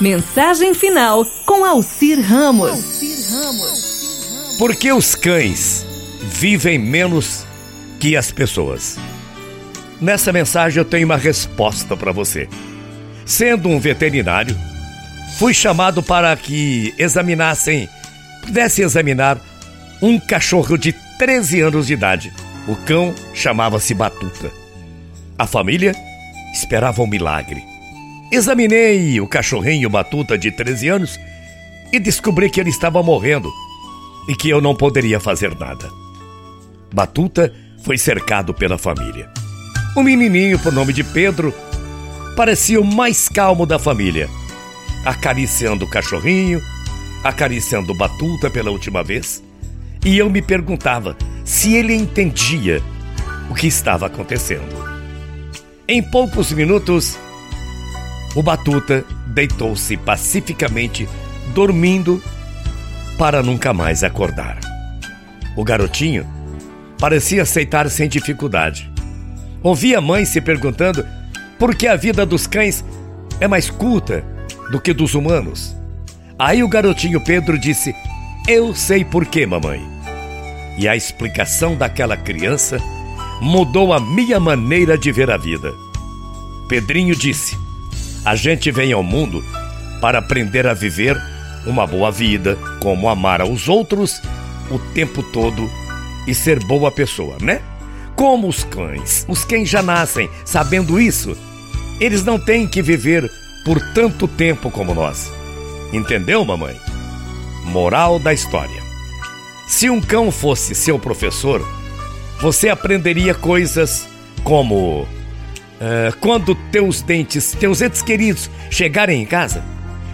Mensagem final com Alcir Ramos. Por que os cães vivem menos que as pessoas? Nessa mensagem eu tenho uma resposta para você. Sendo um veterinário, fui chamado para que examinassem, pudesse examinar um cachorro de 13 anos de idade. O cão chamava-se Batuta. A família esperava um milagre. Examinei o cachorrinho Batuta de 13 anos e descobri que ele estava morrendo e que eu não poderia fazer nada. Batuta foi cercado pela família. O menininho, por nome de Pedro, parecia o mais calmo da família, acariciando o cachorrinho, acariciando Batuta pela última vez, e eu me perguntava se ele entendia o que estava acontecendo. Em poucos minutos, o Batuta deitou-se pacificamente, dormindo para nunca mais acordar. O garotinho parecia aceitar sem dificuldade. Ouvi a mãe se perguntando por que a vida dos cães é mais curta do que dos humanos. Aí o garotinho Pedro disse: Eu sei por quê, mamãe. E a explicação daquela criança mudou a minha maneira de ver a vida. Pedrinho disse: a gente vem ao mundo para aprender a viver uma boa vida, como amar aos outros o tempo todo e ser boa pessoa, né? Como os cães. Os cães já nascem sabendo isso. Eles não têm que viver por tanto tempo como nós. Entendeu, mamãe? Moral da história: Se um cão fosse seu professor, você aprenderia coisas como Uh, quando teus dentes, teus entes queridos chegarem em casa,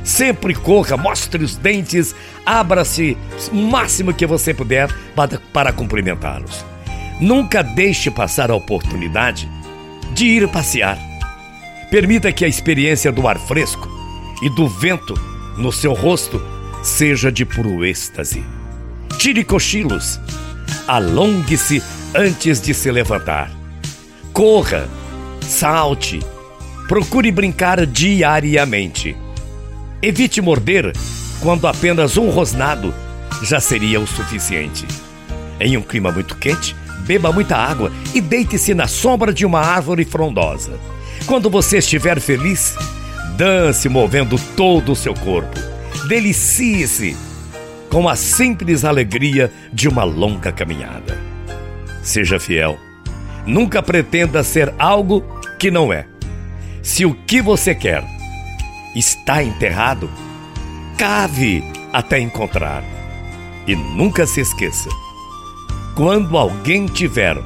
sempre corra, mostre os dentes, abra-se o máximo que você puder para, para cumprimentá-los. Nunca deixe passar a oportunidade de ir passear. Permita que a experiência do ar fresco e do vento no seu rosto seja de puro êxtase. Tire cochilos, alongue-se antes de se levantar. Corra, salte, procure brincar diariamente. Evite morder quando apenas um rosnado já seria o suficiente. Em um clima muito quente, beba muita água e deite-se na sombra de uma árvore frondosa. Quando você estiver feliz, dance movendo todo o seu corpo. Delicie-se com a simples alegria de uma longa caminhada. Seja fiel. Nunca pretenda ser algo que não é. Se o que você quer está enterrado, cave até encontrar. E nunca se esqueça: quando alguém tiver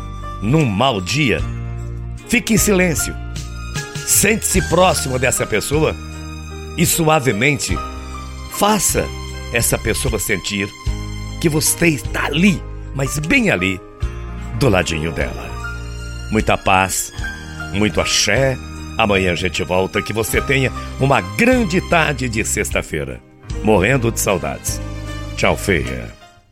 num mau dia, fique em silêncio. Sente-se próximo dessa pessoa e suavemente faça essa pessoa sentir que você está ali, mas bem ali, do ladinho dela. Muita paz muito axé. Amanhã a gente volta. Que você tenha uma grande tarde de sexta-feira. Morrendo de saudades. Tchau, feia.